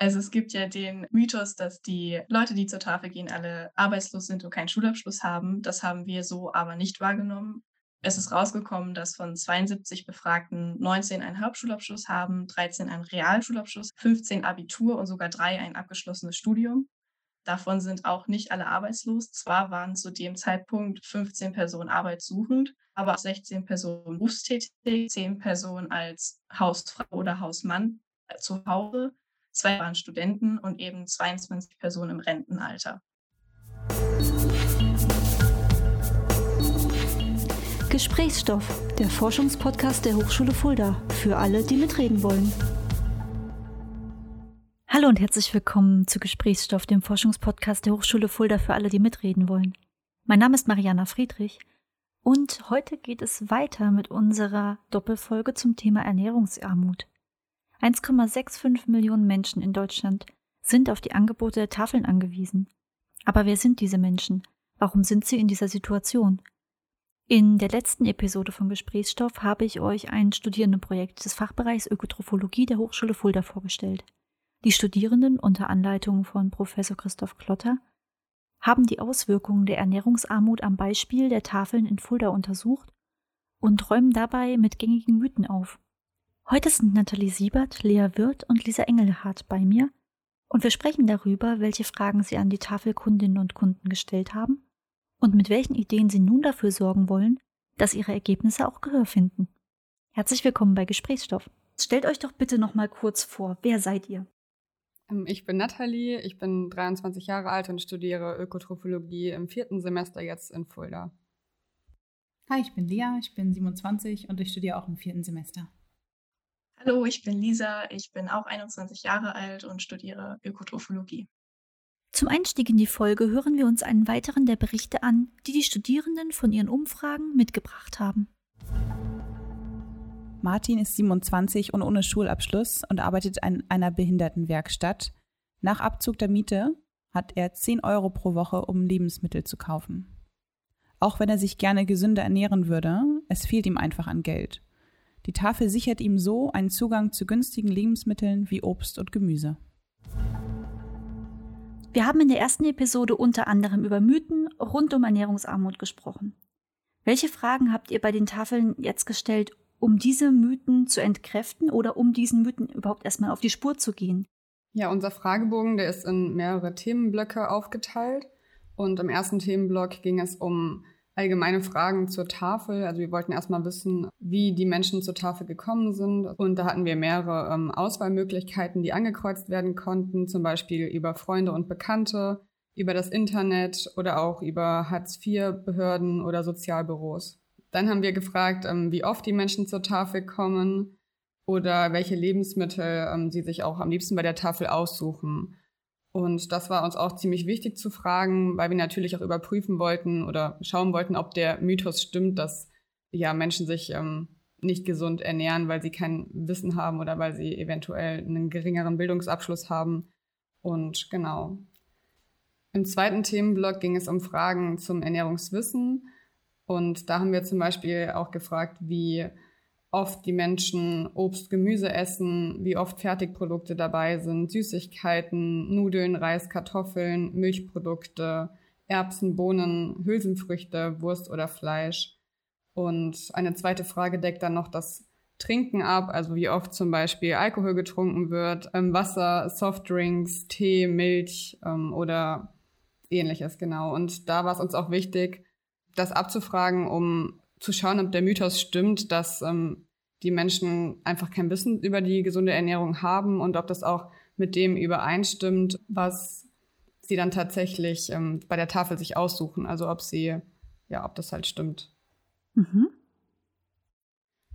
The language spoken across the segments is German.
Also es gibt ja den Mythos, dass die Leute, die zur Tafel gehen, alle arbeitslos sind und keinen Schulabschluss haben. Das haben wir so aber nicht wahrgenommen. Es ist rausgekommen, dass von 72 Befragten 19 einen Hauptschulabschluss haben, 13 einen Realschulabschluss, 15 Abitur und sogar drei ein abgeschlossenes Studium. Davon sind auch nicht alle arbeitslos. Zwar waren zu dem Zeitpunkt 15 Personen arbeitssuchend, aber 16 Personen berufstätig, 10 Personen als Hausfrau oder Hausmann äh, zu Hause, zwei waren Studenten und eben 22 Personen im Rentenalter. Gesprächsstoff, der Forschungspodcast der Hochschule Fulda, für alle, die mitreden wollen. Hallo und herzlich willkommen zu Gesprächsstoff, dem Forschungspodcast der Hochschule Fulda für alle, die mitreden wollen. Mein Name ist Mariana Friedrich und heute geht es weiter mit unserer Doppelfolge zum Thema Ernährungsarmut. 1,65 Millionen Menschen in Deutschland sind auf die Angebote der Tafeln angewiesen. Aber wer sind diese Menschen? Warum sind sie in dieser Situation? In der letzten Episode von Gesprächsstoff habe ich euch ein Studierendenprojekt des Fachbereichs Ökotrophologie der Hochschule Fulda vorgestellt. Die Studierenden unter Anleitung von Professor Christoph Klotter haben die Auswirkungen der Ernährungsarmut am Beispiel der Tafeln in Fulda untersucht und räumen dabei mit gängigen Mythen auf. Heute sind Nathalie Siebert, Lea Wirth und Lisa Engelhardt bei mir und wir sprechen darüber, welche Fragen sie an die Tafelkundinnen und Kunden gestellt haben und mit welchen Ideen sie nun dafür sorgen wollen, dass ihre Ergebnisse auch Gehör finden. Herzlich willkommen bei Gesprächsstoff. Stellt euch doch bitte noch mal kurz vor, wer seid ihr? Ähm, ich bin Nathalie, ich bin 23 Jahre alt und studiere Ökotrophologie im vierten Semester jetzt in Fulda. Hi, ich bin Lea, ich bin 27 und ich studiere auch im vierten Semester. Hallo, ich bin Lisa, ich bin auch 21 Jahre alt und studiere Ökotrophologie. Zum Einstieg in die Folge hören wir uns einen weiteren der Berichte an, die die Studierenden von ihren Umfragen mitgebracht haben. Martin ist 27 und ohne Schulabschluss und arbeitet in einer Behindertenwerkstatt. Nach Abzug der Miete hat er 10 Euro pro Woche, um Lebensmittel zu kaufen. Auch wenn er sich gerne gesünder ernähren würde, es fehlt ihm einfach an Geld. Die Tafel sichert ihm so einen Zugang zu günstigen Lebensmitteln wie Obst und Gemüse. Wir haben in der ersten Episode unter anderem über Mythen rund um Ernährungsarmut gesprochen. Welche Fragen habt ihr bei den Tafeln jetzt gestellt, um diese Mythen zu entkräften oder um diesen Mythen überhaupt erstmal auf die Spur zu gehen? Ja, unser Fragebogen, der ist in mehrere Themenblöcke aufgeteilt. Und im ersten Themenblock ging es um allgemeine Fragen zur Tafel. Also wir wollten erstmal wissen, wie die Menschen zur Tafel gekommen sind. Und da hatten wir mehrere ähm, Auswahlmöglichkeiten, die angekreuzt werden konnten, zum Beispiel über Freunde und Bekannte, über das Internet oder auch über Hartz-IV-Behörden oder Sozialbüros. Dann haben wir gefragt, ähm, wie oft die Menschen zur Tafel kommen oder welche Lebensmittel ähm, sie sich auch am liebsten bei der Tafel aussuchen. Und das war uns auch ziemlich wichtig zu fragen, weil wir natürlich auch überprüfen wollten oder schauen wollten, ob der Mythos stimmt, dass ja Menschen sich ähm, nicht gesund ernähren, weil sie kein Wissen haben oder weil sie eventuell einen geringeren Bildungsabschluss haben. Und genau. Im zweiten Themenblock ging es um Fragen zum Ernährungswissen. Und da haben wir zum Beispiel auch gefragt, wie oft die Menschen Obst, Gemüse essen, wie oft Fertigprodukte dabei sind, Süßigkeiten, Nudeln, Reis, Kartoffeln, Milchprodukte, Erbsen, Bohnen, Hülsenfrüchte, Wurst oder Fleisch. Und eine zweite Frage deckt dann noch das Trinken ab, also wie oft zum Beispiel Alkohol getrunken wird, ähm, Wasser, Softdrinks, Tee, Milch ähm, oder ähnliches, genau. Und da war es uns auch wichtig, das abzufragen, um zu schauen, ob der Mythos stimmt, dass ähm, die Menschen einfach kein Wissen über die gesunde Ernährung haben und ob das auch mit dem übereinstimmt, was sie dann tatsächlich ähm, bei der Tafel sich aussuchen. Also ob sie, ja, ob das halt stimmt. Mhm.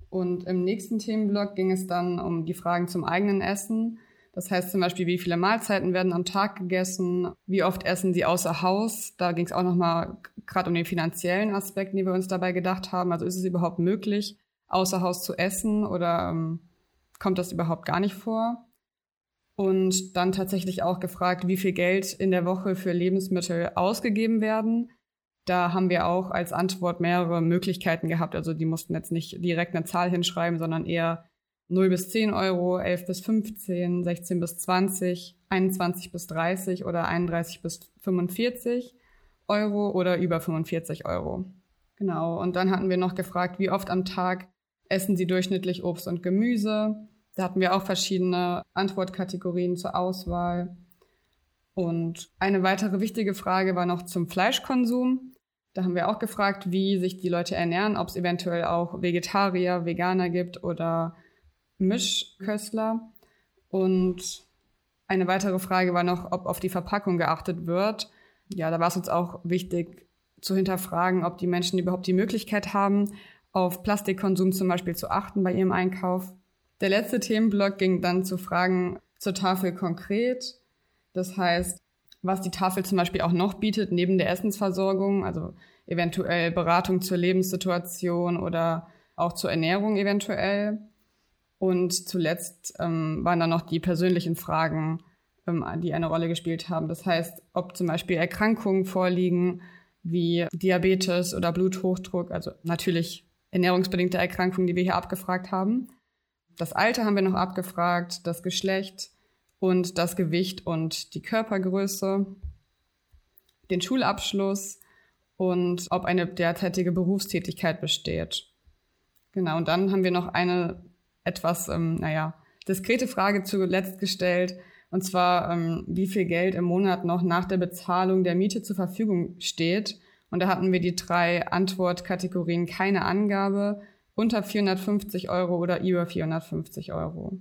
Und im nächsten Themenblock ging es dann um die Fragen zum eigenen Essen. Das heißt zum Beispiel, wie viele Mahlzeiten werden am Tag gegessen, wie oft essen sie außer Haus. Da ging es auch nochmal gerade um den finanziellen Aspekt, den wir uns dabei gedacht haben. Also ist es überhaupt möglich, außer Haus zu essen oder ähm, kommt das überhaupt gar nicht vor? Und dann tatsächlich auch gefragt, wie viel Geld in der Woche für Lebensmittel ausgegeben werden. Da haben wir auch als Antwort mehrere Möglichkeiten gehabt. Also die mussten jetzt nicht direkt eine Zahl hinschreiben, sondern eher 0 bis 10 Euro, 11 bis 15, 16 bis 20, 21 bis 30 oder 31 bis 45 Euro oder über 45 Euro. Genau. Und dann hatten wir noch gefragt, wie oft am Tag essen Sie durchschnittlich Obst und Gemüse? Da hatten wir auch verschiedene Antwortkategorien zur Auswahl. Und eine weitere wichtige Frage war noch zum Fleischkonsum. Da haben wir auch gefragt, wie sich die Leute ernähren, ob es eventuell auch Vegetarier, Veganer gibt oder Mischköstler. Und eine weitere Frage war noch, ob auf die Verpackung geachtet wird. Ja, da war es uns auch wichtig zu hinterfragen, ob die Menschen überhaupt die Möglichkeit haben, auf Plastikkonsum zum Beispiel zu achten bei ihrem Einkauf. Der letzte Themenblock ging dann zu Fragen zur Tafel konkret. Das heißt, was die Tafel zum Beispiel auch noch bietet, neben der Essensversorgung, also eventuell Beratung zur Lebenssituation oder auch zur Ernährung eventuell. Und zuletzt ähm, waren dann noch die persönlichen Fragen, ähm, die eine Rolle gespielt haben. Das heißt, ob zum Beispiel Erkrankungen vorliegen, wie Diabetes oder Bluthochdruck, also natürlich ernährungsbedingte Erkrankungen, die wir hier abgefragt haben. Das Alter haben wir noch abgefragt, das Geschlecht und das Gewicht und die Körpergröße, den Schulabschluss und ob eine derzeitige Berufstätigkeit besteht. Genau, und dann haben wir noch eine etwas, ähm, naja, diskrete Frage zuletzt gestellt, und zwar, ähm, wie viel Geld im Monat noch nach der Bezahlung der Miete zur Verfügung steht. Und da hatten wir die drei Antwortkategorien keine Angabe, unter 450 Euro oder über 450 Euro.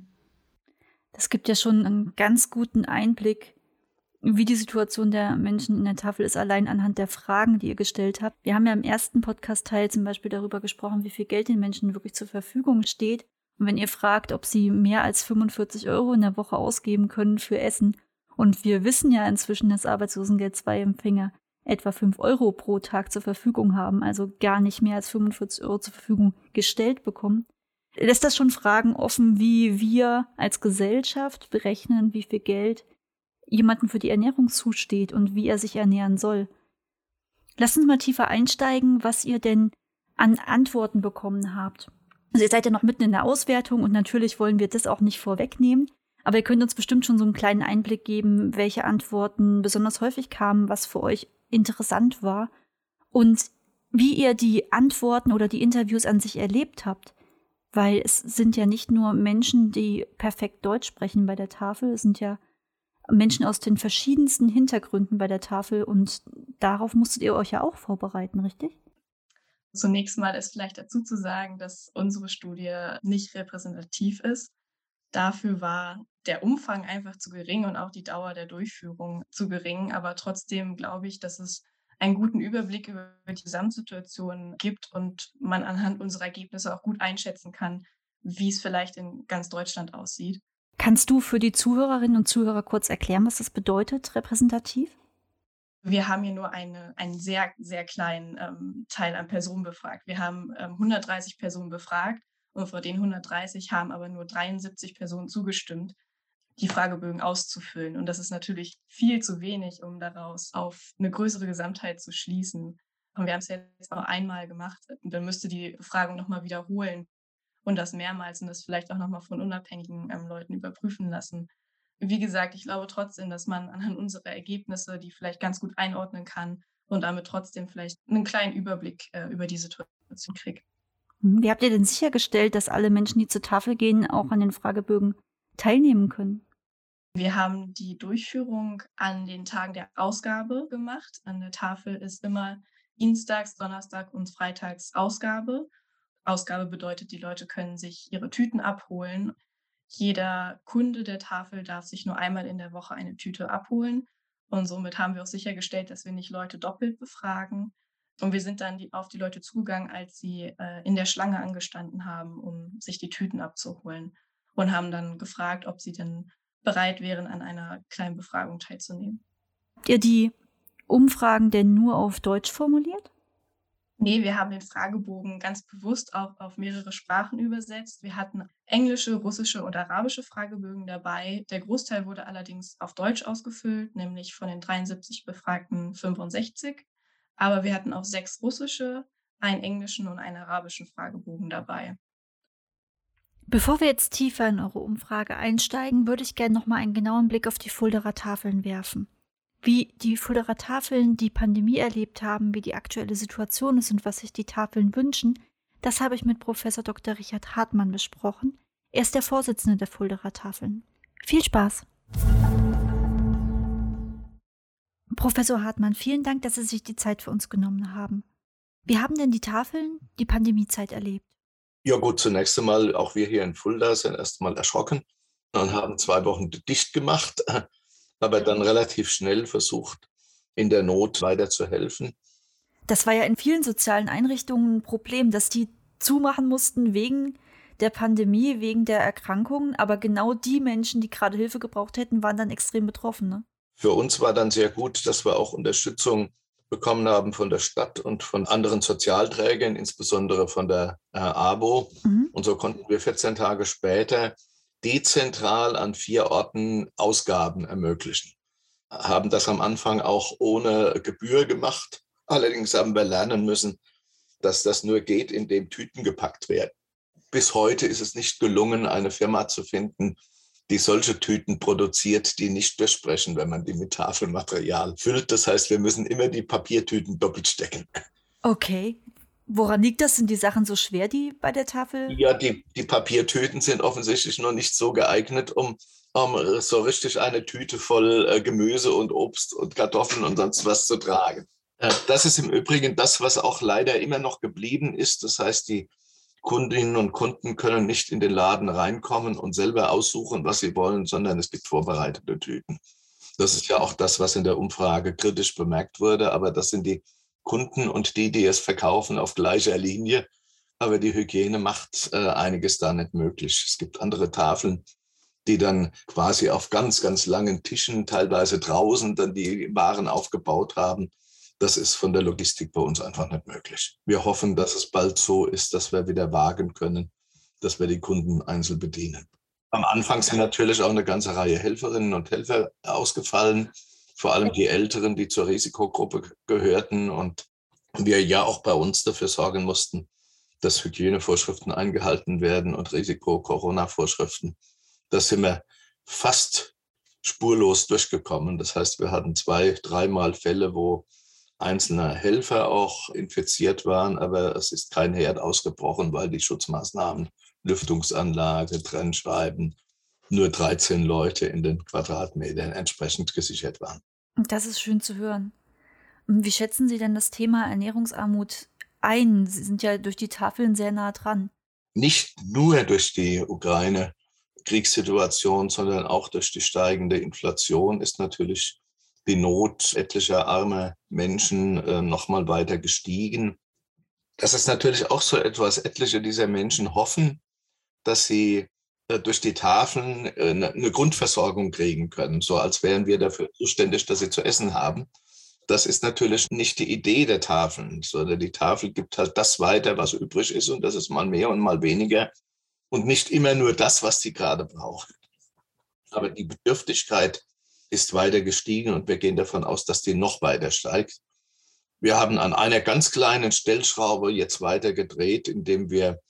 Das gibt ja schon einen ganz guten Einblick, wie die Situation der Menschen in der Tafel ist, allein anhand der Fragen, die ihr gestellt habt. Wir haben ja im ersten Podcast-Teil zum Beispiel darüber gesprochen, wie viel Geld den Menschen wirklich zur Verfügung steht. Und wenn ihr fragt, ob sie mehr als 45 Euro in der Woche ausgeben können für Essen, und wir wissen ja inzwischen, dass Arbeitslosengeld 2 Empfänger etwa 5 Euro pro Tag zur Verfügung haben, also gar nicht mehr als 45 Euro zur Verfügung gestellt bekommen, lässt das schon Fragen offen, wie wir als Gesellschaft berechnen, wie viel Geld jemandem für die Ernährung zusteht und wie er sich ernähren soll. Lasst uns mal tiefer einsteigen, was ihr denn an Antworten bekommen habt. Also ihr seid ja noch mitten in der Auswertung und natürlich wollen wir das auch nicht vorwegnehmen. Aber ihr könnt uns bestimmt schon so einen kleinen Einblick geben, welche Antworten besonders häufig kamen, was für euch interessant war und wie ihr die Antworten oder die Interviews an sich erlebt habt. Weil es sind ja nicht nur Menschen, die perfekt Deutsch sprechen bei der Tafel, es sind ja Menschen aus den verschiedensten Hintergründen bei der Tafel und darauf musstet ihr euch ja auch vorbereiten, richtig? Zunächst mal ist vielleicht dazu zu sagen, dass unsere Studie nicht repräsentativ ist. Dafür war der Umfang einfach zu gering und auch die Dauer der Durchführung zu gering. Aber trotzdem glaube ich, dass es einen guten Überblick über die Gesamtsituation gibt und man anhand unserer Ergebnisse auch gut einschätzen kann, wie es vielleicht in ganz Deutschland aussieht. Kannst du für die Zuhörerinnen und Zuhörer kurz erklären, was das bedeutet, repräsentativ? Wir haben hier nur eine, einen sehr, sehr kleinen ähm, Teil an Personen befragt. Wir haben ähm, 130 Personen befragt und von den 130 haben aber nur 73 Personen zugestimmt, die Fragebögen auszufüllen. Und das ist natürlich viel zu wenig, um daraus auf eine größere Gesamtheit zu schließen. Und wir haben es jetzt auch einmal gemacht. Und dann müsste die Befragung nochmal wiederholen und das mehrmals und das vielleicht auch nochmal von unabhängigen ähm, Leuten überprüfen lassen wie gesagt, ich glaube trotzdem, dass man anhand unserer Ergebnisse die vielleicht ganz gut einordnen kann und damit trotzdem vielleicht einen kleinen Überblick äh, über die Situation kriegt. Hm, wie habt ihr denn sichergestellt, dass alle Menschen, die zur Tafel gehen, auch an den Fragebögen teilnehmen können? Wir haben die Durchführung an den Tagen der Ausgabe gemacht. An der Tafel ist immer Dienstags, Donnerstag und Freitags Ausgabe. Ausgabe bedeutet, die Leute können sich ihre Tüten abholen jeder Kunde der Tafel darf sich nur einmal in der Woche eine Tüte abholen. Und somit haben wir auch sichergestellt, dass wir nicht Leute doppelt befragen. Und wir sind dann die, auf die Leute zugegangen, als sie äh, in der Schlange angestanden haben, um sich die Tüten abzuholen. Und haben dann gefragt, ob sie denn bereit wären, an einer kleinen Befragung teilzunehmen. Habt ihr die Umfragen denn nur auf Deutsch formuliert? Nee, wir haben den Fragebogen ganz bewusst auch auf mehrere Sprachen übersetzt. Wir hatten englische, russische und arabische Fragebögen dabei. Der Großteil wurde allerdings auf Deutsch ausgefüllt, nämlich von den 73 Befragten 65. Aber wir hatten auch sechs russische, einen englischen und einen arabischen Fragebogen dabei. Bevor wir jetzt tiefer in eure Umfrage einsteigen, würde ich gerne nochmal einen genauen Blick auf die Fulderer Tafeln werfen. Wie die Fulderer Tafeln die Pandemie erlebt haben, wie die aktuelle Situation ist und was sich die Tafeln wünschen, das habe ich mit Professor Dr. Richard Hartmann besprochen. Er ist der Vorsitzende der Fulderer Tafeln. Viel Spaß! Professor Hartmann, vielen Dank, dass Sie sich die Zeit für uns genommen haben. Wie haben denn die Tafeln die Pandemiezeit erlebt? Ja gut, zunächst einmal, auch wir hier in Fulda sind erst mal erschrocken und haben zwei Wochen dicht gemacht, aber dann relativ schnell versucht, in der Not weiterzuhelfen. Das war ja in vielen sozialen Einrichtungen ein Problem, dass die zumachen mussten wegen der Pandemie, wegen der Erkrankungen, aber genau die Menschen, die gerade Hilfe gebraucht hätten, waren dann extrem betroffen. Ne? Für uns war dann sehr gut, dass wir auch Unterstützung bekommen haben von der Stadt und von anderen Sozialträgern, insbesondere von der äh, ABO. Mhm. Und so konnten wir 14 Tage später dezentral an vier Orten Ausgaben ermöglichen. Haben das am Anfang auch ohne Gebühr gemacht. Allerdings haben wir lernen müssen, dass das nur geht, indem Tüten gepackt werden. Bis heute ist es nicht gelungen, eine Firma zu finden, die solche Tüten produziert, die nicht durchsprechen, wenn man die mit Tafelmaterial füllt. Das heißt, wir müssen immer die Papiertüten doppelt stecken. Okay. Woran liegt das? Sind die Sachen so schwer, die bei der Tafel? Ja, die, die Papiertüten sind offensichtlich noch nicht so geeignet, um, um so richtig eine Tüte voll äh, Gemüse und Obst und Kartoffeln und sonst was zu tragen. Äh, das ist im Übrigen das, was auch leider immer noch geblieben ist. Das heißt, die Kundinnen und Kunden können nicht in den Laden reinkommen und selber aussuchen, was sie wollen, sondern es gibt vorbereitete Tüten. Das ist ja auch das, was in der Umfrage kritisch bemerkt wurde. Aber das sind die Kunden und die, die es verkaufen, auf gleicher Linie. Aber die Hygiene macht äh, einiges da nicht möglich. Es gibt andere Tafeln, die dann quasi auf ganz, ganz langen Tischen, teilweise draußen, dann die Waren aufgebaut haben das ist von der Logistik bei uns einfach nicht möglich. Wir hoffen, dass es bald so ist, dass wir wieder wagen können, dass wir die Kunden einzeln bedienen. Am Anfang sind natürlich auch eine ganze Reihe Helferinnen und Helfer ausgefallen, vor allem die Älteren, die zur Risikogruppe gehörten und wir ja auch bei uns dafür sorgen mussten, dass Hygienevorschriften eingehalten werden und Risiko-Corona-Vorschriften. Da sind wir fast spurlos durchgekommen. Das heißt, wir hatten zwei, dreimal Fälle, wo einzelne Helfer auch infiziert waren, aber es ist kein Herd ausgebrochen, weil die Schutzmaßnahmen, Lüftungsanlage, Trennschreiben, nur 13 Leute in den Quadratmetern entsprechend gesichert waren. Das ist schön zu hören. Wie schätzen Sie denn das Thema Ernährungsarmut ein? Sie sind ja durch die Tafeln sehr nah dran. Nicht nur durch die Ukraine-Kriegssituation, sondern auch durch die steigende Inflation ist natürlich die Not etlicher armer Menschen äh, nochmal weiter gestiegen. Das ist natürlich auch so etwas, etliche dieser Menschen hoffen, dass sie durch die Tafeln äh, eine Grundversorgung kriegen können, so als wären wir dafür zuständig, dass sie zu essen haben. Das ist natürlich nicht die Idee der Tafeln, sondern die Tafel gibt halt das weiter, was übrig ist und das ist mal mehr und mal weniger und nicht immer nur das, was sie gerade brauchen. Aber die Bedürftigkeit ist weiter gestiegen und wir gehen davon aus, dass die noch weiter steigt. Wir haben an einer ganz kleinen Stellschraube jetzt weiter gedreht, indem wir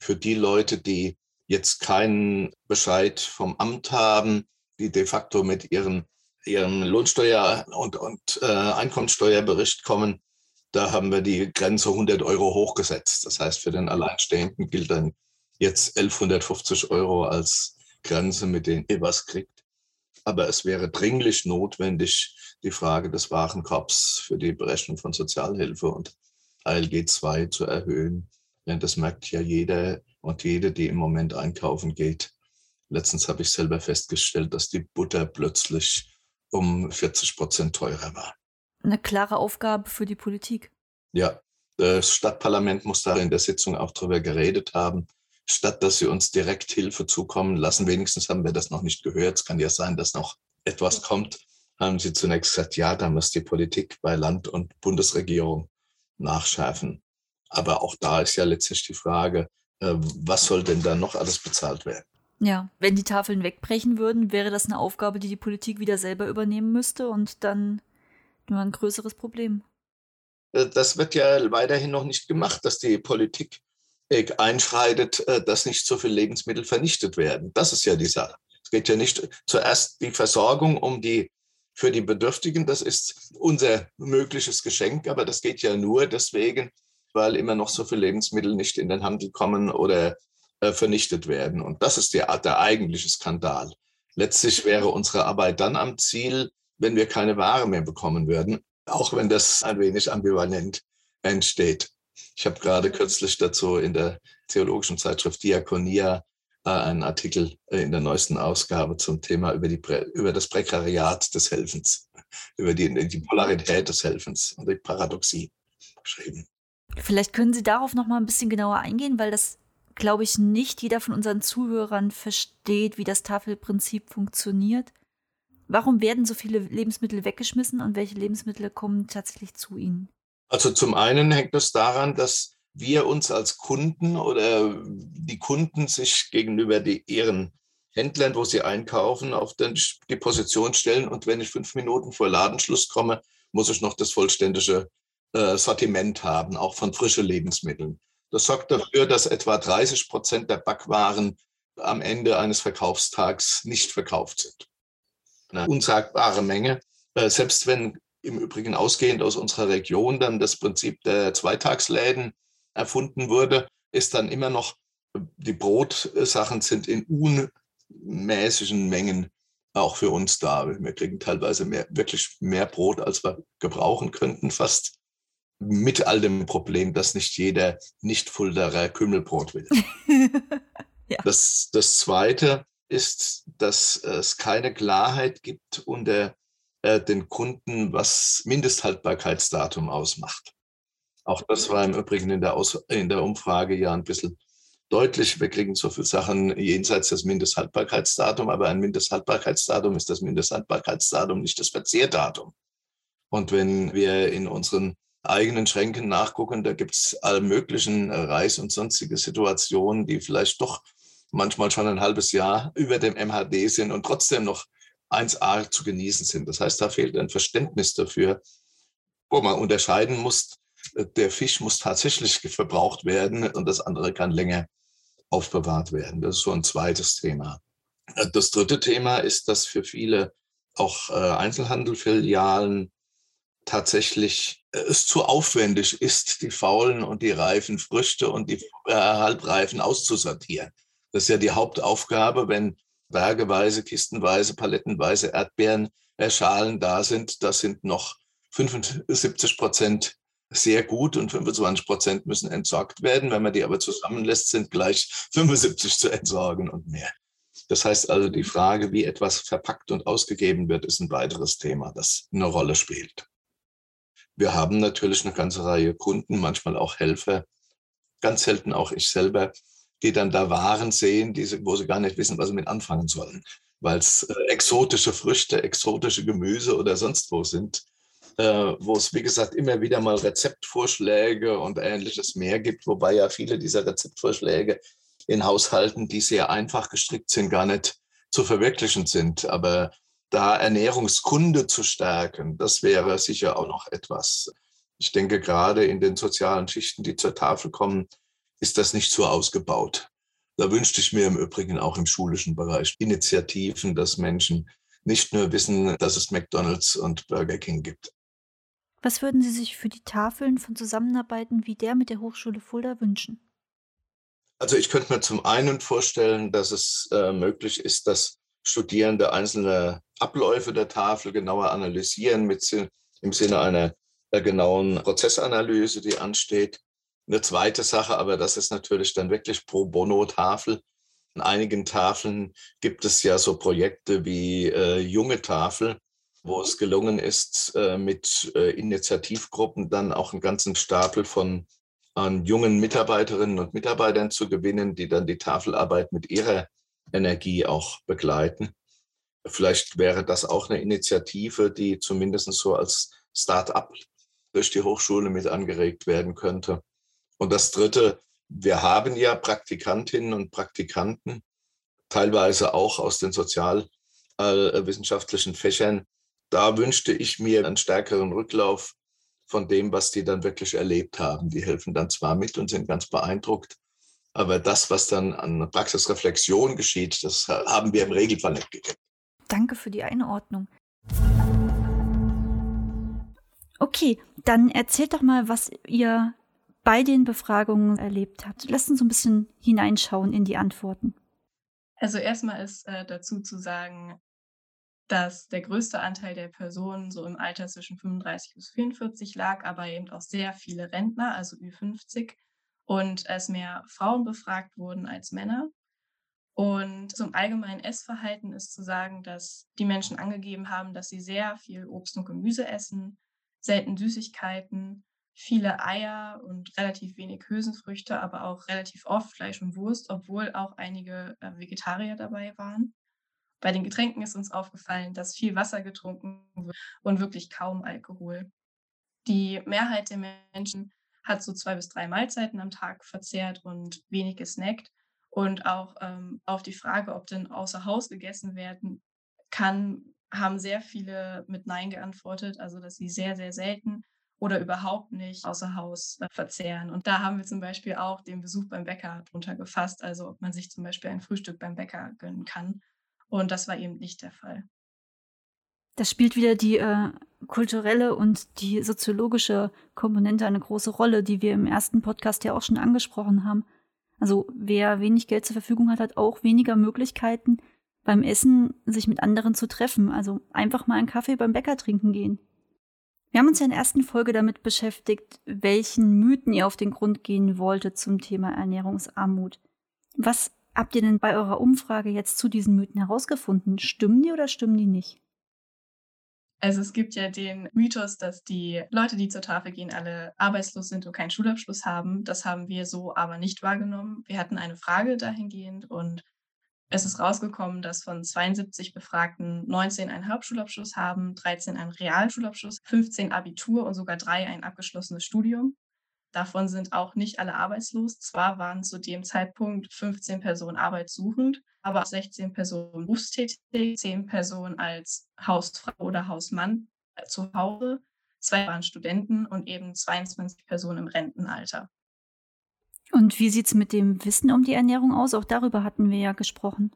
für die Leute, die jetzt keinen Bescheid vom Amt haben, die de facto mit ihren, ihrem Lohnsteuer- und, und äh, Einkommensteuerbericht kommen, da haben wir die Grenze 100 Euro hochgesetzt. Das heißt, für den Alleinstehenden gilt dann jetzt 1150 Euro als Grenze, mit denen ihr was kriegt. Aber es wäre dringlich notwendig, die Frage des Warenkorbs für die Berechnung von Sozialhilfe und ALG 2 zu erhöhen. Denn das merkt ja jeder und jede, die im Moment einkaufen geht. Letztens habe ich selber festgestellt, dass die Butter plötzlich um 40 Prozent teurer war. Eine klare Aufgabe für die Politik. Ja, das Stadtparlament muss da in der Sitzung auch darüber geredet haben statt dass sie uns direkt Hilfe zukommen lassen. Wenigstens haben wir das noch nicht gehört. Es kann ja sein, dass noch etwas kommt. Haben sie zunächst gesagt, ja, da muss die Politik bei Land und Bundesregierung nachschärfen. Aber auch da ist ja letztlich die Frage, was soll denn da noch alles bezahlt werden? Ja, wenn die Tafeln wegbrechen würden, wäre das eine Aufgabe, die die Politik wieder selber übernehmen müsste und dann nur ein größeres Problem. Äh, das wird ja weiterhin noch nicht gemacht, dass die Politik einschreitet, äh, dass nicht so viele Lebensmittel vernichtet werden. Das ist ja die Sache. Es geht ja nicht zuerst die Versorgung um die für die Bedürftigen. Das ist unser mögliches Geschenk, aber das geht ja nur deswegen, weil immer noch so viele Lebensmittel nicht in den Handel kommen oder äh, vernichtet werden. Und das ist der, der eigentliche Skandal. Letztlich wäre unsere Arbeit dann am Ziel, wenn wir keine Ware mehr bekommen würden, auch wenn das ein wenig ambivalent entsteht. Ich habe gerade kürzlich dazu in der theologischen Zeitschrift Diakonia äh, einen Artikel äh, in der neuesten Ausgabe zum Thema über, die, über das Prekariat des Helfens, über die, die Polarität des Helfens und die Paradoxie geschrieben. Vielleicht können Sie darauf noch mal ein bisschen genauer eingehen, weil das, glaube ich, nicht jeder von unseren Zuhörern versteht, wie das Tafelprinzip funktioniert. Warum werden so viele Lebensmittel weggeschmissen und welche Lebensmittel kommen tatsächlich zu Ihnen? Also zum einen hängt es daran, dass wir uns als Kunden oder die Kunden sich gegenüber die, ihren Händlern, wo sie einkaufen, auf die Position stellen. Und wenn ich fünf Minuten vor Ladenschluss komme, muss ich noch das vollständige äh, Sortiment haben, auch von frischen Lebensmitteln. Das sorgt dafür, dass etwa 30 Prozent der Backwaren am Ende eines Verkaufstags nicht verkauft sind. Eine unsagbare Menge. Äh, selbst wenn im Übrigen ausgehend aus unserer Region dann das Prinzip der Zweitagsläden erfunden wurde, ist dann immer noch, die Brotsachen sind in unmäßigen Mengen auch für uns da. Wir kriegen teilweise mehr, wirklich mehr Brot, als wir gebrauchen könnten, fast mit all dem Problem, dass nicht jeder Nicht-Fulderer Kümmelbrot will. ja. das, das Zweite ist, dass es keine Klarheit gibt unter äh, den Kunden, was Mindesthaltbarkeitsdatum ausmacht. Auch das war im Übrigen in der, Aus in der Umfrage ja ein bisschen deutlich. Wir kriegen so viele Sachen jenseits des Mindesthaltbarkeitsdatums, aber ein Mindesthaltbarkeitsdatum ist das Mindesthaltbarkeitsdatum, nicht das Verzehrdatum. Und wenn wir in unseren eigenen Schränken nachgucken, da gibt es alle möglichen Reis- und sonstige Situationen, die vielleicht doch manchmal schon ein halbes Jahr über dem MHD sind und trotzdem noch 1a zu genießen sind. Das heißt, da fehlt ein Verständnis dafür, wo man unterscheiden muss, der Fisch muss tatsächlich verbraucht werden und das andere kann länger aufbewahrt werden. Das ist so ein zweites Thema. Das dritte Thema ist, dass für viele auch äh, Einzelhandelfilialen tatsächlich äh, es zu aufwendig ist, die faulen und die reifen Früchte und die äh, halbreifen auszusortieren. Das ist ja die Hauptaufgabe, wenn bergeweise, kistenweise, palettenweise Erdbeeren, äh, Schalen da sind. Das sind noch 75 Prozent sehr gut und 25 Prozent müssen entsorgt werden. Wenn man die aber zusammenlässt, sind gleich 75 zu entsorgen und mehr. Das heißt also, die Frage, wie etwas verpackt und ausgegeben wird, ist ein weiteres Thema, das eine Rolle spielt. Wir haben natürlich eine ganze Reihe Kunden, manchmal auch Helfer, ganz selten auch ich selber, die dann da Waren sehen, die wo sie gar nicht wissen, was sie mit anfangen sollen, weil es äh, exotische Früchte, exotische Gemüse oder sonst wo sind, äh, wo es, wie gesagt, immer wieder mal Rezeptvorschläge und ähnliches mehr gibt, wobei ja viele dieser Rezeptvorschläge in Haushalten, die sehr einfach gestrickt sind, gar nicht zu verwirklichen sind. Aber da Ernährungskunde zu stärken, das wäre sicher auch noch etwas. Ich denke, gerade in den sozialen Schichten, die zur Tafel kommen, ist das nicht so ausgebaut. Da wünschte ich mir im Übrigen auch im schulischen Bereich Initiativen, dass Menschen nicht nur wissen, dass es McDonald's und Burger King gibt. Was würden Sie sich für die Tafeln von Zusammenarbeiten wie der mit der Hochschule Fulda wünschen? Also ich könnte mir zum einen vorstellen, dass es äh, möglich ist, dass Studierende einzelne Abläufe der Tafel genauer analysieren mit, im Sinne einer äh, genauen Prozessanalyse, die ansteht. Eine zweite Sache, aber das ist natürlich dann wirklich pro bono Tafel. In einigen Tafeln gibt es ja so Projekte wie äh, junge Tafel, wo es gelungen ist, äh, mit äh, Initiativgruppen dann auch einen ganzen Stapel von an jungen Mitarbeiterinnen und Mitarbeitern zu gewinnen, die dann die Tafelarbeit mit ihrer Energie auch begleiten. Vielleicht wäre das auch eine Initiative, die zumindest so als Start-up durch die Hochschule mit angeregt werden könnte. Und das Dritte, wir haben ja Praktikantinnen und Praktikanten, teilweise auch aus den sozialwissenschaftlichen Fächern. Da wünschte ich mir einen stärkeren Rücklauf von dem, was die dann wirklich erlebt haben. Die helfen dann zwar mit und sind ganz beeindruckt, Aber das, was dann an Praxisreflexion geschieht, das haben wir im Regelfall nicht gekriegt. Danke für die Einordnung. Okay, dann erzählt doch mal, was ihr bei den Befragungen erlebt habt. Lasst uns so ein bisschen hineinschauen in die Antworten. Also erstmal ist äh, dazu zu sagen, dass der größte Anteil der Personen so im Alter zwischen 35 bis 44 lag, aber eben auch sehr viele Rentner, also Ü50, und es mehr Frauen befragt wurden als Männer. Und zum allgemeinen Essverhalten ist zu sagen, dass die Menschen angegeben haben, dass sie sehr viel Obst und Gemüse essen, selten Süßigkeiten, viele Eier und relativ wenig Hülsenfrüchte, aber auch relativ oft Fleisch und Wurst, obwohl auch einige äh, Vegetarier dabei waren. Bei den Getränken ist uns aufgefallen, dass viel Wasser getrunken wird und wirklich kaum Alkohol. Die Mehrheit der Menschen hat so zwei bis drei Mahlzeiten am Tag verzehrt und wenig gesnackt. Und auch ähm, auf die Frage, ob denn außer Haus gegessen werden kann, haben sehr viele mit Nein geantwortet, also dass sie sehr, sehr selten oder überhaupt nicht außer Haus äh, verzehren. Und da haben wir zum Beispiel auch den Besuch beim Bäcker drunter gefasst, also ob man sich zum Beispiel ein Frühstück beim Bäcker gönnen kann. Und das war eben nicht der Fall. Das spielt wieder die äh, kulturelle und die soziologische Komponente eine große Rolle, die wir im ersten Podcast ja auch schon angesprochen haben. Also wer wenig Geld zur Verfügung hat, hat auch weniger Möglichkeiten beim Essen sich mit anderen zu treffen. Also einfach mal einen Kaffee beim Bäcker trinken gehen. Wir haben uns ja in der ersten Folge damit beschäftigt, welchen Mythen ihr auf den Grund gehen wolltet zum Thema Ernährungsarmut. Was habt ihr denn bei eurer Umfrage jetzt zu diesen Mythen herausgefunden? Stimmen die oder stimmen die nicht? Also es gibt ja den Mythos, dass die Leute, die zur Tafel gehen, alle arbeitslos sind und keinen Schulabschluss haben. Das haben wir so aber nicht wahrgenommen. Wir hatten eine Frage dahingehend und es ist rausgekommen, dass von 72 Befragten 19 einen Hauptschulabschluss haben, 13 einen Realschulabschluss, 15 Abitur und sogar drei ein abgeschlossenes Studium. Davon sind auch nicht alle arbeitslos. Zwar waren zu dem Zeitpunkt 15 Personen arbeitssuchend, aber 16 Personen berufstätig, 10 Personen als Hausfrau oder Hausmann äh, zu Hause, zwei waren Studenten und eben 22 Personen im Rentenalter. Und wie sieht es mit dem Wissen um die Ernährung aus? Auch darüber hatten wir ja gesprochen.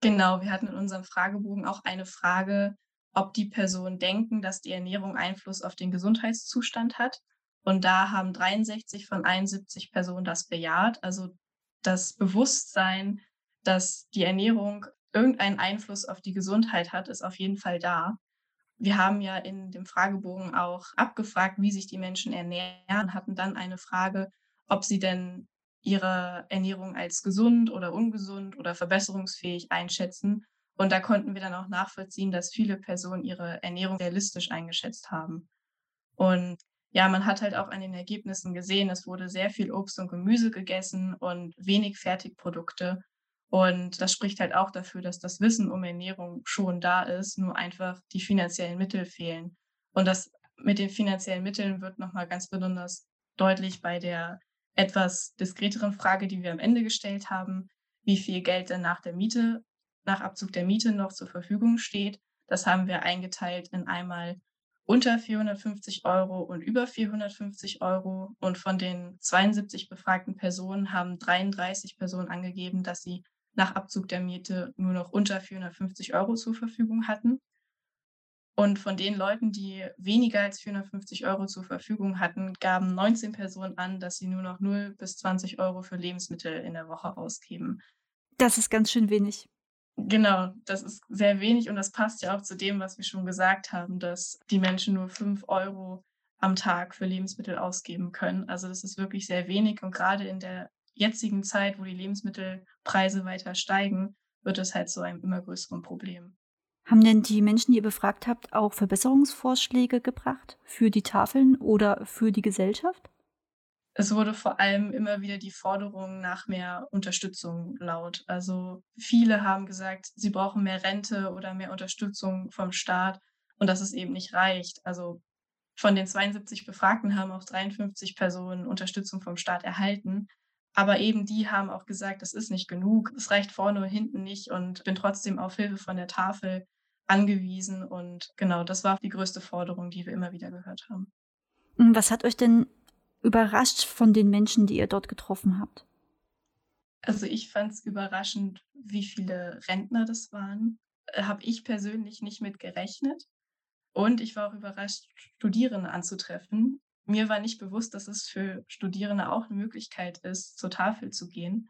Genau, wir hatten in unserem Fragebogen auch eine Frage, ob die Personen denken, dass die Ernährung Einfluss auf den Gesundheitszustand hat. Und da haben 63 von 71 Personen das bejaht. Also das Bewusstsein, dass die Ernährung irgendeinen Einfluss auf die Gesundheit hat, ist auf jeden Fall da. Wir haben ja in dem Fragebogen auch abgefragt, wie sich die Menschen ernähren, hatten dann eine Frage, ob sie denn ihre Ernährung als gesund oder ungesund oder verbesserungsfähig einschätzen. Und da konnten wir dann auch nachvollziehen, dass viele Personen ihre Ernährung realistisch eingeschätzt haben. Und ja, man hat halt auch an den Ergebnissen gesehen, es wurde sehr viel Obst und Gemüse gegessen und wenig Fertigprodukte. Und das spricht halt auch dafür, dass das Wissen um Ernährung schon da ist, nur einfach die finanziellen Mittel fehlen. Und das mit den finanziellen Mitteln wird nochmal ganz besonders deutlich bei der etwas diskreteren Frage, die wir am Ende gestellt haben, wie viel Geld denn nach der Miete, nach Abzug der Miete noch zur Verfügung steht. Das haben wir eingeteilt in einmal unter 450 Euro und über 450 Euro. Und von den 72 befragten Personen haben 33 Personen angegeben, dass sie nach Abzug der Miete nur noch unter 450 Euro zur Verfügung hatten. Und von den Leuten, die weniger als 450 Euro zur Verfügung hatten, gaben 19 Personen an, dass sie nur noch 0 bis 20 Euro für Lebensmittel in der Woche ausgeben. Das ist ganz schön wenig. Genau, das ist sehr wenig und das passt ja auch zu dem, was wir schon gesagt haben, dass die Menschen nur 5 Euro am Tag für Lebensmittel ausgeben können. Also das ist wirklich sehr wenig und gerade in der jetzigen Zeit, wo die Lebensmittelpreise weiter steigen, wird es halt zu einem immer größeren Problem. Haben denn die Menschen, die ihr befragt habt, auch Verbesserungsvorschläge gebracht für die Tafeln oder für die Gesellschaft? Es wurde vor allem immer wieder die Forderung nach mehr Unterstützung laut. Also viele haben gesagt, sie brauchen mehr Rente oder mehr Unterstützung vom Staat und dass es eben nicht reicht. Also von den 72 Befragten haben auch 53 Personen Unterstützung vom Staat erhalten. Aber eben die haben auch gesagt, das ist nicht genug. Es reicht vorne und hinten nicht und bin trotzdem auf Hilfe von der Tafel angewiesen. Und genau, das war die größte Forderung, die wir immer wieder gehört haben. Was hat euch denn überrascht von den Menschen, die ihr dort getroffen habt? Also ich fand es überraschend, wie viele Rentner das waren. Äh, Habe ich persönlich nicht mit gerechnet. Und ich war auch überrascht, Studierende anzutreffen. Mir war nicht bewusst, dass es für Studierende auch eine Möglichkeit ist, zur Tafel zu gehen.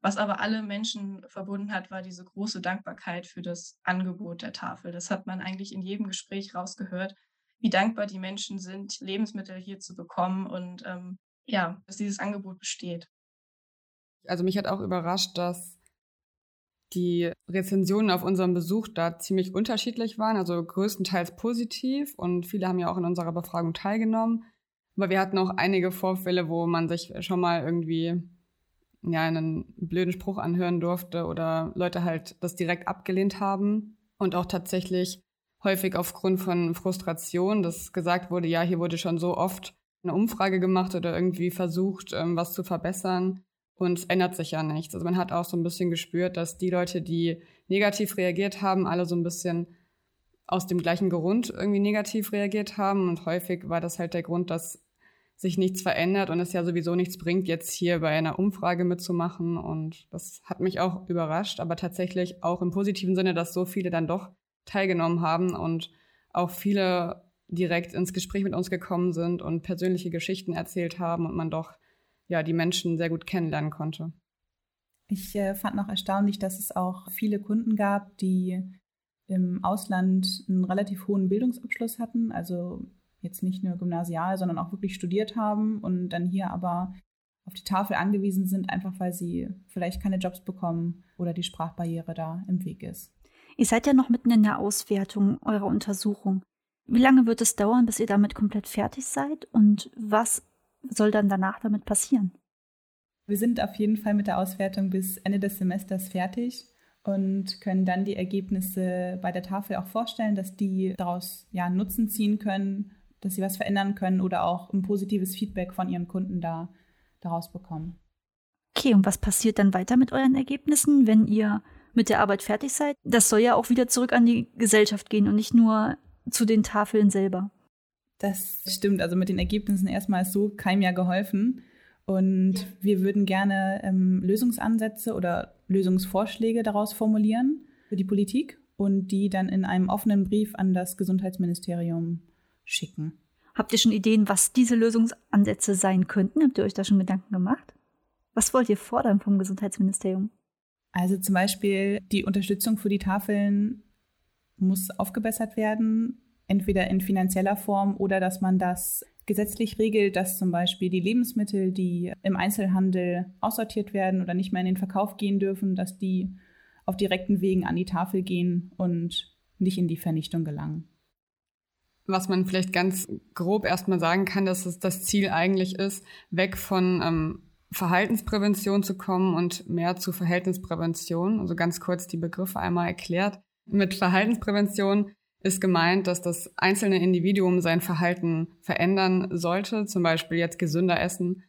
Was aber alle Menschen verbunden hat, war diese große Dankbarkeit für das Angebot der Tafel. Das hat man eigentlich in jedem Gespräch rausgehört, wie dankbar die Menschen sind, Lebensmittel hier zu bekommen und ähm, ja, dass dieses Angebot besteht. Also mich hat auch überrascht, dass die Rezensionen auf unserem Besuch da ziemlich unterschiedlich waren, also größtenteils positiv und viele haben ja auch in unserer Befragung teilgenommen. Aber wir hatten auch einige Vorfälle, wo man sich schon mal irgendwie ja, einen blöden Spruch anhören durfte oder Leute halt das direkt abgelehnt haben und auch tatsächlich häufig aufgrund von Frustration, dass gesagt wurde, ja, hier wurde schon so oft eine Umfrage gemacht oder irgendwie versucht, ähm, was zu verbessern und es ändert sich ja nichts. Also man hat auch so ein bisschen gespürt, dass die Leute, die negativ reagiert haben, alle so ein bisschen aus dem gleichen Grund irgendwie negativ reagiert haben. Und häufig war das halt der Grund, dass sich nichts verändert und es ja sowieso nichts bringt, jetzt hier bei einer Umfrage mitzumachen. Und das hat mich auch überrascht, aber tatsächlich auch im positiven Sinne, dass so viele dann doch teilgenommen haben und auch viele direkt ins Gespräch mit uns gekommen sind und persönliche Geschichten erzählt haben und man doch ja die Menschen sehr gut kennenlernen konnte. Ich äh, fand noch erstaunlich, dass es auch viele Kunden gab, die im Ausland einen relativ hohen Bildungsabschluss hatten, also jetzt nicht nur gymnasial, sondern auch wirklich studiert haben und dann hier aber auf die Tafel angewiesen sind, einfach weil sie vielleicht keine Jobs bekommen oder die Sprachbarriere da im Weg ist. Ihr seid ja noch mitten in der Auswertung eurer Untersuchung. Wie lange wird es dauern, bis ihr damit komplett fertig seid und was soll dann danach damit passieren? Wir sind auf jeden Fall mit der Auswertung bis Ende des Semesters fertig und können dann die Ergebnisse bei der Tafel auch vorstellen, dass die daraus ja Nutzen ziehen können, dass sie was verändern können oder auch ein positives Feedback von ihren Kunden da daraus bekommen. Okay, und was passiert dann weiter mit euren Ergebnissen, wenn ihr mit der Arbeit fertig seid? Das soll ja auch wieder zurück an die Gesellschaft gehen und nicht nur zu den Tafeln selber. Das stimmt. Also mit den Ergebnissen erstmal ist so keinem ja geholfen. Und wir würden gerne ähm, Lösungsansätze oder Lösungsvorschläge daraus formulieren für die Politik und die dann in einem offenen Brief an das Gesundheitsministerium schicken. Habt ihr schon Ideen, was diese Lösungsansätze sein könnten? Habt ihr euch da schon Gedanken gemacht? Was wollt ihr fordern vom Gesundheitsministerium? Also zum Beispiel die Unterstützung für die Tafeln muss aufgebessert werden, entweder in finanzieller Form oder dass man das gesetzlich regelt, dass zum Beispiel die Lebensmittel, die im Einzelhandel aussortiert werden oder nicht mehr in den Verkauf gehen dürfen, dass die auf direkten Wegen an die Tafel gehen und nicht in die Vernichtung gelangen. Was man vielleicht ganz grob erstmal sagen kann, dass es das Ziel eigentlich ist, weg von ähm, Verhaltensprävention zu kommen und mehr zu Verhältnisprävention. Also ganz kurz die Begriffe einmal erklärt. Mit Verhaltensprävention ist gemeint, dass das einzelne Individuum sein Verhalten verändern sollte, zum Beispiel jetzt gesünder essen.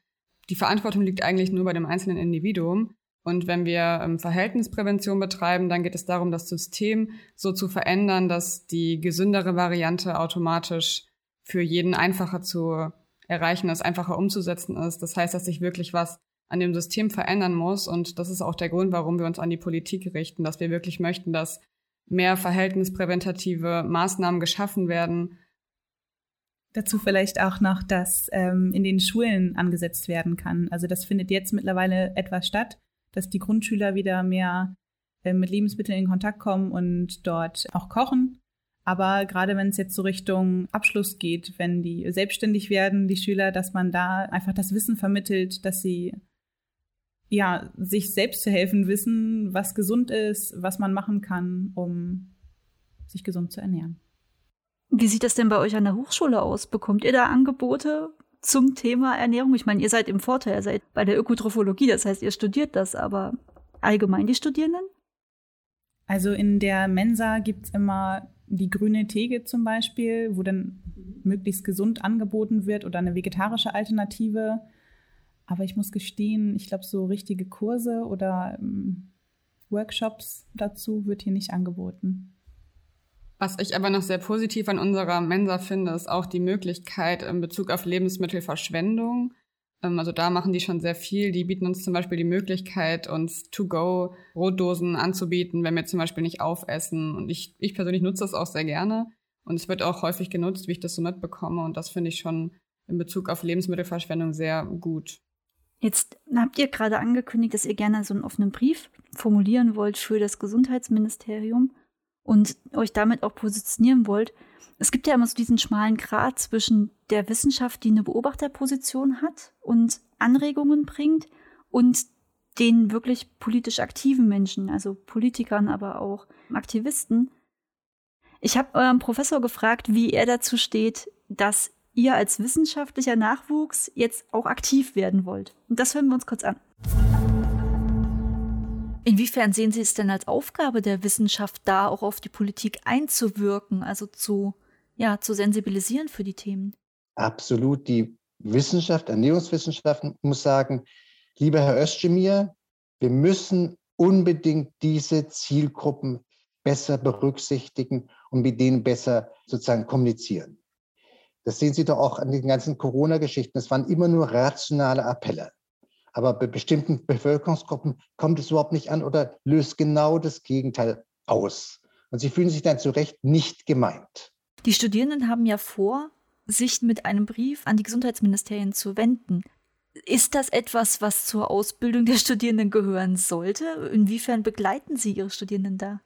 Die Verantwortung liegt eigentlich nur bei dem einzelnen Individuum. Und wenn wir ähm, Verhältnisprävention betreiben, dann geht es darum, das System so zu verändern, dass die gesündere Variante automatisch für jeden einfacher zu erreichen ist, einfacher umzusetzen ist. Das heißt, dass sich wirklich was an dem System verändern muss. Und das ist auch der Grund, warum wir uns an die Politik richten, dass wir wirklich möchten, dass mehr verhältnispräventative Maßnahmen geschaffen werden. Dazu vielleicht auch noch, dass ähm, in den Schulen angesetzt werden kann. Also das findet jetzt mittlerweile etwas statt, dass die Grundschüler wieder mehr äh, mit Lebensmitteln in Kontakt kommen und dort auch kochen. Aber gerade wenn es jetzt so Richtung Abschluss geht, wenn die selbstständig werden, die Schüler, dass man da einfach das Wissen vermittelt, dass sie ja, sich selbst zu helfen wissen, was gesund ist, was man machen kann, um sich gesund zu ernähren. Wie sieht das denn bei euch an der Hochschule aus? Bekommt ihr da Angebote zum Thema Ernährung? Ich meine, ihr seid im Vorteil, ihr seid bei der Ökotrophologie, das heißt, ihr studiert das, aber allgemein die Studierenden? Also in der Mensa gibt es immer die grüne Theke zum Beispiel, wo dann möglichst gesund angeboten wird oder eine vegetarische Alternative. Aber ich muss gestehen, ich glaube, so richtige Kurse oder ähm, Workshops dazu wird hier nicht angeboten. Was ich aber noch sehr positiv an unserer Mensa finde, ist auch die Möglichkeit in Bezug auf Lebensmittelverschwendung. Ähm, also da machen die schon sehr viel. Die bieten uns zum Beispiel die Möglichkeit, uns To-Go Brotdosen anzubieten, wenn wir zum Beispiel nicht aufessen. Und ich, ich persönlich nutze das auch sehr gerne. Und es wird auch häufig genutzt, wie ich das so mitbekomme. Und das finde ich schon in Bezug auf Lebensmittelverschwendung sehr gut. Jetzt habt ihr gerade angekündigt, dass ihr gerne so einen offenen Brief formulieren wollt für das Gesundheitsministerium und euch damit auch positionieren wollt. Es gibt ja immer so diesen schmalen Grat zwischen der Wissenschaft, die eine Beobachterposition hat und Anregungen bringt, und den wirklich politisch aktiven Menschen, also Politikern, aber auch Aktivisten. Ich habe euren Professor gefragt, wie er dazu steht, dass ihr als wissenschaftlicher Nachwuchs jetzt auch aktiv werden wollt. Und das hören wir uns kurz an. Inwiefern sehen Sie es denn als Aufgabe der Wissenschaft, da auch auf die Politik einzuwirken, also zu, ja, zu sensibilisieren für die Themen? Absolut. Die Wissenschaft, Ernährungswissenschaften muss sagen, lieber Herr Özdemir, wir müssen unbedingt diese Zielgruppen besser berücksichtigen und mit denen besser sozusagen kommunizieren. Das sehen Sie doch auch an den ganzen Corona-Geschichten. Es waren immer nur rationale Appelle. Aber bei bestimmten Bevölkerungsgruppen kommt es überhaupt nicht an oder löst genau das Gegenteil aus. Und sie fühlen sich dann zu Recht nicht gemeint. Die Studierenden haben ja vor, sich mit einem Brief an die Gesundheitsministerien zu wenden. Ist das etwas, was zur Ausbildung der Studierenden gehören sollte? Inwiefern begleiten Sie Ihre Studierenden da?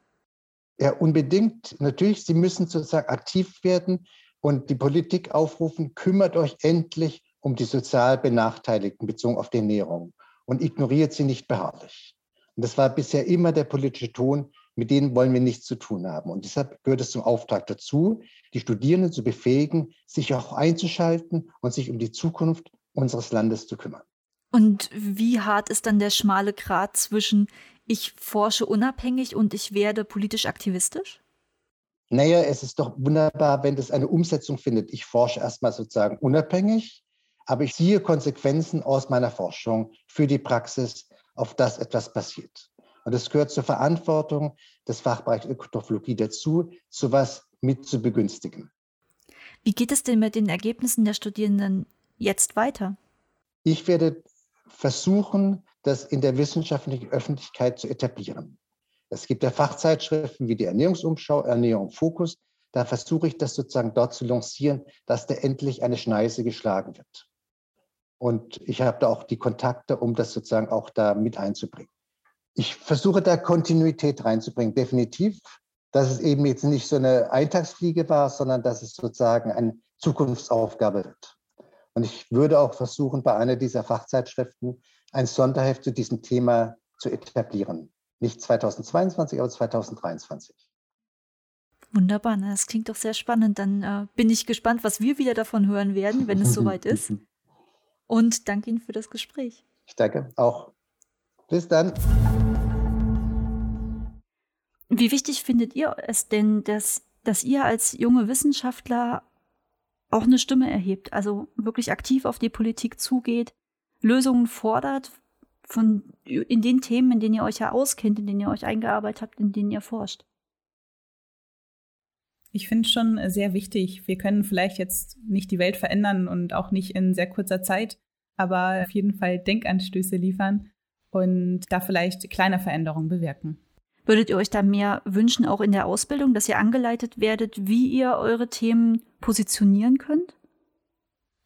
Ja, unbedingt. Natürlich, Sie müssen sozusagen aktiv werden und die Politik aufrufen, kümmert euch endlich um die sozial Benachteiligten bezogen auf die Ernährung und ignoriert sie nicht beharrlich. Und das war bisher immer der politische Ton, mit denen wollen wir nichts zu tun haben. Und deshalb gehört es zum Auftrag dazu, die Studierenden zu befähigen, sich auch einzuschalten und sich um die Zukunft unseres Landes zu kümmern. Und wie hart ist dann der schmale Grat zwischen ich forsche unabhängig und ich werde politisch aktivistisch? naja, es ist doch wunderbar, wenn das eine Umsetzung findet. Ich forsche erstmal sozusagen unabhängig, aber ich ziehe Konsequenzen aus meiner Forschung für die Praxis, auf das etwas passiert. Und es gehört zur Verantwortung des Fachbereichs Ökotrophologie dazu, sowas mit zu begünstigen. Wie geht es denn mit den Ergebnissen der Studierenden jetzt weiter? Ich werde versuchen, das in der wissenschaftlichen Öffentlichkeit zu etablieren. Es gibt ja Fachzeitschriften wie die Ernährungsumschau, Ernährung Fokus. Da versuche ich das sozusagen dort zu lancieren, dass da endlich eine Schneise geschlagen wird. Und ich habe da auch die Kontakte, um das sozusagen auch da mit einzubringen. Ich versuche da Kontinuität reinzubringen, definitiv, dass es eben jetzt nicht so eine Eintagsfliege war, sondern dass es sozusagen eine Zukunftsaufgabe wird. Und ich würde auch versuchen, bei einer dieser Fachzeitschriften ein Sonderheft zu diesem Thema zu etablieren. Nicht 2022, aber 2023. Wunderbar, ne? das klingt doch sehr spannend. Dann äh, bin ich gespannt, was wir wieder davon hören werden, wenn es soweit ist. Und danke Ihnen für das Gespräch. Ich danke auch. Bis dann. Wie wichtig findet ihr es denn, dass, dass ihr als junge Wissenschaftler auch eine Stimme erhebt, also wirklich aktiv auf die Politik zugeht, Lösungen fordert, von in den Themen, in denen ihr euch ja auskennt, in denen ihr euch eingearbeitet habt, in denen ihr forscht? Ich finde es schon sehr wichtig. Wir können vielleicht jetzt nicht die Welt verändern und auch nicht in sehr kurzer Zeit, aber auf jeden Fall Denkanstöße liefern und da vielleicht kleine Veränderungen bewirken. Würdet ihr euch da mehr wünschen, auch in der Ausbildung, dass ihr angeleitet werdet, wie ihr eure Themen positionieren könnt?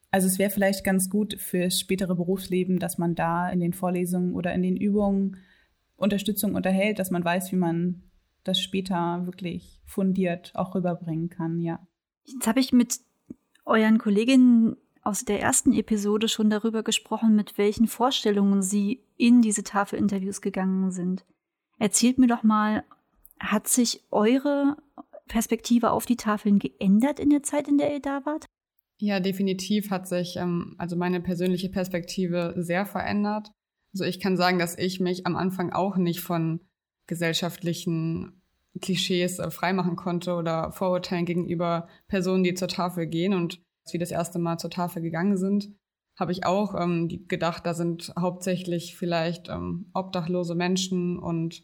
Also es wäre vielleicht ganz gut fürs spätere Berufsleben, dass man da in den Vorlesungen oder in den Übungen Unterstützung unterhält, dass man weiß, wie man das später wirklich fundiert auch rüberbringen kann, ja. Jetzt habe ich mit euren Kolleginnen aus der ersten Episode schon darüber gesprochen, mit welchen Vorstellungen sie in diese Tafelinterviews gegangen sind. Erzählt mir doch mal, hat sich eure Perspektive auf die Tafeln geändert in der Zeit, in der ihr da wart? Ja, definitiv hat sich ähm, also meine persönliche Perspektive sehr verändert. Also ich kann sagen, dass ich mich am Anfang auch nicht von gesellschaftlichen Klischees äh, freimachen konnte oder Vorurteilen gegenüber Personen, die zur Tafel gehen. Und als das erste Mal zur Tafel gegangen sind, habe ich auch ähm, gedacht, da sind hauptsächlich vielleicht ähm, obdachlose Menschen und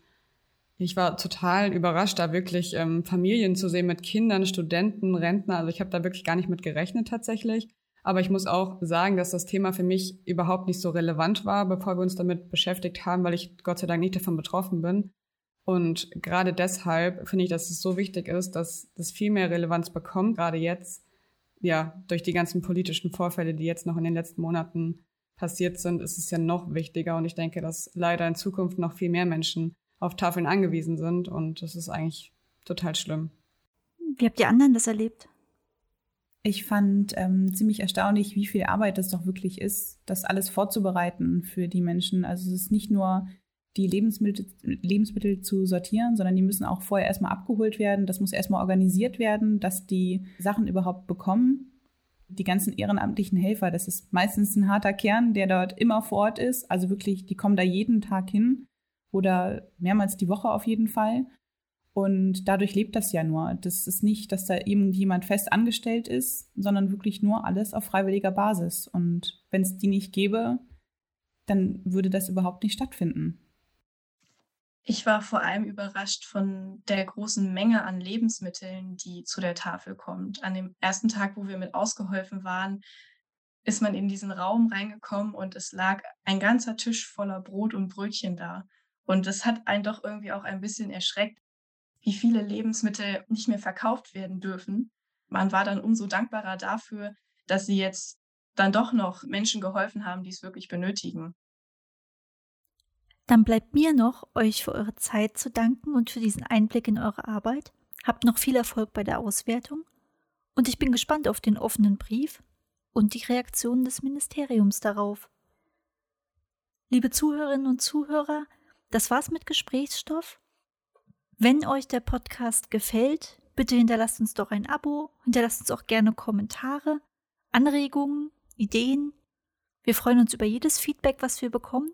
ich war total überrascht, da wirklich ähm, Familien zu sehen mit Kindern, Studenten, Rentner. Also ich habe da wirklich gar nicht mit gerechnet tatsächlich. Aber ich muss auch sagen, dass das Thema für mich überhaupt nicht so relevant war, bevor wir uns damit beschäftigt haben, weil ich Gott sei Dank nicht davon betroffen bin. Und gerade deshalb finde ich, dass es so wichtig ist, dass das viel mehr Relevanz bekommt, gerade jetzt, ja, durch die ganzen politischen Vorfälle, die jetzt noch in den letzten Monaten passiert sind, ist es ja noch wichtiger. Und ich denke, dass leider in Zukunft noch viel mehr Menschen auf Tafeln angewiesen sind. Und das ist eigentlich total schlimm. Wie habt ihr anderen das erlebt? Ich fand ähm, ziemlich erstaunlich, wie viel Arbeit das doch wirklich ist, das alles vorzubereiten für die Menschen. Also es ist nicht nur die Lebensmittel, Lebensmittel zu sortieren, sondern die müssen auch vorher erstmal abgeholt werden. Das muss erstmal organisiert werden, dass die Sachen überhaupt bekommen. Die ganzen ehrenamtlichen Helfer, das ist meistens ein harter Kern, der dort immer vor Ort ist. Also wirklich, die kommen da jeden Tag hin oder mehrmals die Woche auf jeden Fall. Und dadurch lebt das ja nur. Das ist nicht, dass da irgendjemand fest angestellt ist, sondern wirklich nur alles auf freiwilliger Basis. Und wenn es die nicht gäbe, dann würde das überhaupt nicht stattfinden. Ich war vor allem überrascht von der großen Menge an Lebensmitteln, die zu der Tafel kommt. An dem ersten Tag, wo wir mit ausgeholfen waren, ist man in diesen Raum reingekommen und es lag ein ganzer Tisch voller Brot und Brötchen da. Und das hat einen doch irgendwie auch ein bisschen erschreckt, wie viele Lebensmittel nicht mehr verkauft werden dürfen. Man war dann umso dankbarer dafür, dass sie jetzt dann doch noch Menschen geholfen haben, die es wirklich benötigen. Dann bleibt mir noch, euch für eure Zeit zu danken und für diesen Einblick in eure Arbeit. Habt noch viel Erfolg bei der Auswertung und ich bin gespannt auf den offenen Brief und die Reaktionen des Ministeriums darauf. Liebe Zuhörerinnen und Zuhörer, das war's mit Gesprächsstoff. Wenn euch der Podcast gefällt, bitte hinterlasst uns doch ein Abo, hinterlasst uns auch gerne Kommentare, Anregungen, Ideen. Wir freuen uns über jedes Feedback, was wir bekommen.